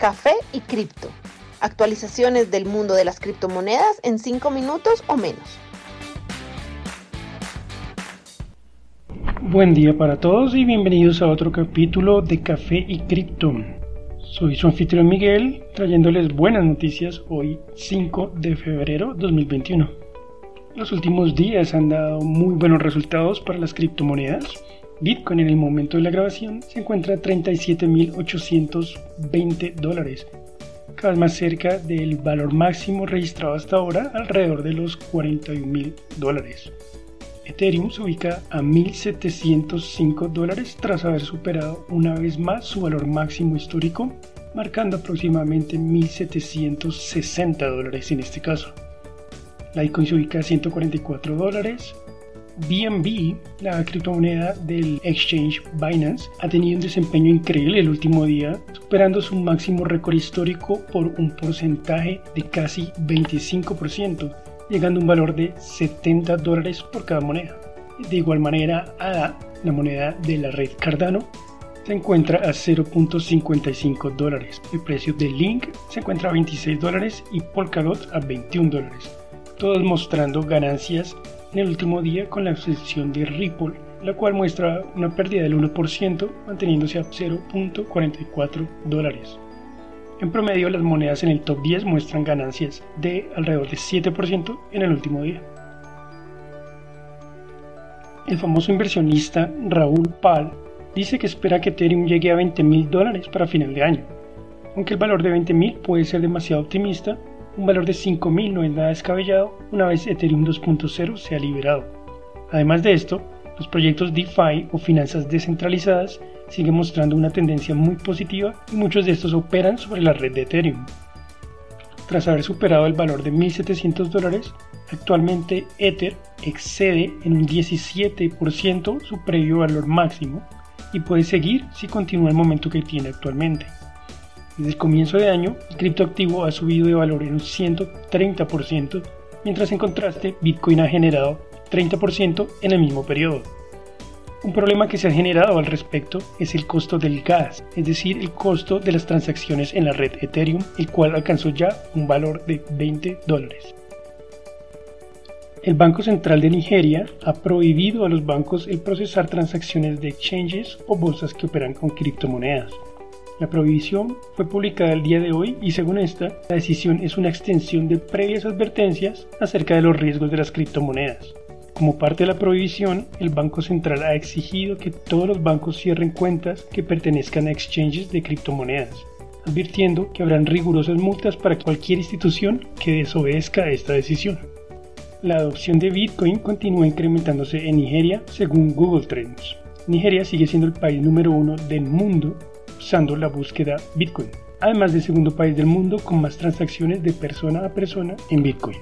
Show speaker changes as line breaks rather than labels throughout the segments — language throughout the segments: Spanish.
Café y Cripto. Actualizaciones del mundo de las criptomonedas en 5 minutos o menos.
Buen día para todos y bienvenidos a otro capítulo de Café y Cripto. Soy su anfitrión Miguel, trayéndoles buenas noticias hoy 5 de febrero 2021. Los últimos días han dado muy buenos resultados para las criptomonedas. Bitcoin en el momento de la grabación se encuentra a 37.820 dólares, cada vez más cerca del valor máximo registrado hasta ahora, alrededor de los 41.000 dólares. Ethereum se ubica a 1.705 dólares tras haber superado una vez más su valor máximo histórico, marcando aproximadamente 1.760 dólares en este caso. Litecoin se ubica a 144 dólares. BNB, la criptomoneda del exchange Binance, ha tenido un desempeño increíble el último día, superando su máximo récord histórico por un porcentaje de casi 25%, llegando a un valor de 70 dólares por cada moneda. De igual manera, ADA, la moneda de la red Cardano, se encuentra a 0.55 dólares. El precio de Link se encuentra a 26 dólares y Polkadot a 21 dólares. Todos mostrando ganancias en el último día con la excepción de Ripple, la cual muestra una pérdida del 1% manteniéndose a 0.44 dólares. En promedio, las monedas en el top 10 muestran ganancias de alrededor de 7% en el último día. El famoso inversionista Raúl Pal dice que espera que Ethereum llegue a 20 mil dólares para final de año. Aunque el valor de 20 mil puede ser demasiado optimista, un valor de 5 mil no es nada descabellado una vez Ethereum 2.0 sea liberado. Además de esto, los proyectos DeFi o finanzas descentralizadas siguen mostrando una tendencia muy positiva y muchos de estos operan sobre la red de Ethereum. Tras haber superado el valor de 1.700 dólares, actualmente Ether excede en un 17% su previo valor máximo y puede seguir si continúa el momento que tiene actualmente. Desde el comienzo de año, el criptoactivo ha subido de valor en un 130%, mientras en contraste Bitcoin ha generado 30% en el mismo periodo. Un problema que se ha generado al respecto es el costo del gas, es decir, el costo de las transacciones en la red Ethereum, el cual alcanzó ya un valor de 20 dólares. El Banco Central de Nigeria ha prohibido a los bancos el procesar transacciones de exchanges o bolsas que operan con criptomonedas. La prohibición fue publicada el día de hoy y según esta, la decisión es una extensión de previas advertencias acerca de los riesgos de las criptomonedas. Como parte de la prohibición, el Banco Central ha exigido que todos los bancos cierren cuentas que pertenezcan a exchanges de criptomonedas, advirtiendo que habrán rigurosas multas para cualquier institución que desobedezca esta decisión. La adopción de Bitcoin continúa incrementándose en Nigeria según Google Trends. Nigeria sigue siendo el país número uno del mundo usando la búsqueda Bitcoin, además del segundo país del mundo con más transacciones de persona a persona en Bitcoin.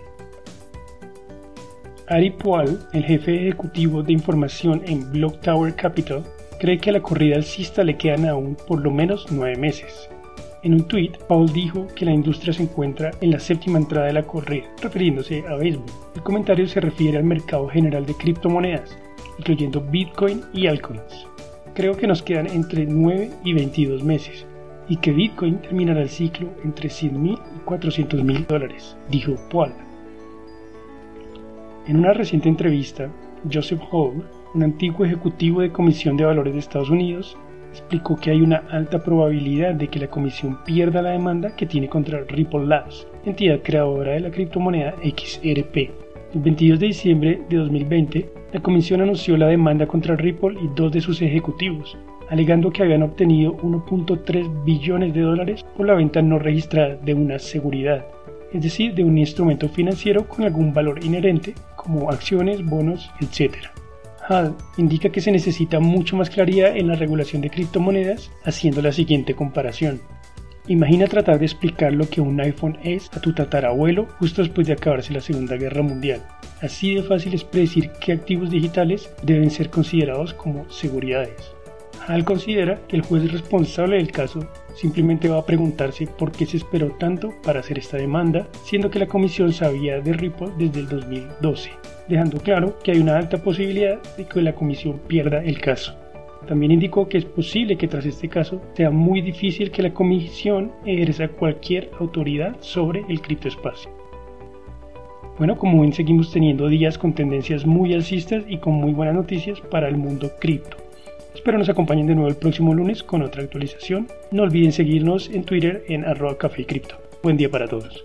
Ari Poal, el jefe ejecutivo de información en Block Tower Capital, cree que a la corrida alcista le quedan aún por lo menos nueve meses. En un tweet, Paul dijo que la industria se encuentra en la séptima entrada de la corrida, refiriéndose a béisbol. El comentario se refiere al mercado general de criptomonedas, incluyendo Bitcoin y altcoins. Creo que nos quedan entre 9 y 22 meses, y que Bitcoin terminará el ciclo entre 100 mil y 400 mil dólares, dijo Paul. En una reciente entrevista, Joseph Hall, un antiguo ejecutivo de Comisión de Valores de Estados Unidos, explicó que hay una alta probabilidad de que la comisión pierda la demanda que tiene contra Ripple Labs, entidad creadora de la criptomoneda XRP. El 22 de diciembre de 2020, la comisión anunció la demanda contra Ripple y dos de sus ejecutivos, alegando que habían obtenido 1.3 billones de dólares por la venta no registrada de una seguridad es decir, de un instrumento financiero con algún valor inherente, como acciones, bonos, etc. Hall indica que se necesita mucho más claridad en la regulación de criptomonedas, haciendo la siguiente comparación. Imagina tratar de explicar lo que un iPhone es a tu tatarabuelo justo después de acabarse la Segunda Guerra Mundial. Así de fácil es predecir qué activos digitales deben ser considerados como seguridades. Hall considera que el juez responsable del caso simplemente va a preguntarse por qué se esperó tanto para hacer esta demanda, siendo que la comisión sabía de Ripple desde el 2012, dejando claro que hay una alta posibilidad de que la comisión pierda el caso. También indicó que es posible que tras este caso sea muy difícil que la comisión ejerza cualquier autoridad sobre el criptoespacio. Bueno, como ven, seguimos teniendo días con tendencias muy alcistas y con muy buenas noticias para el mundo cripto. Espero nos acompañen de nuevo el próximo lunes con otra actualización. No olviden seguirnos en Twitter en arroba café y cripto. Buen día para todos.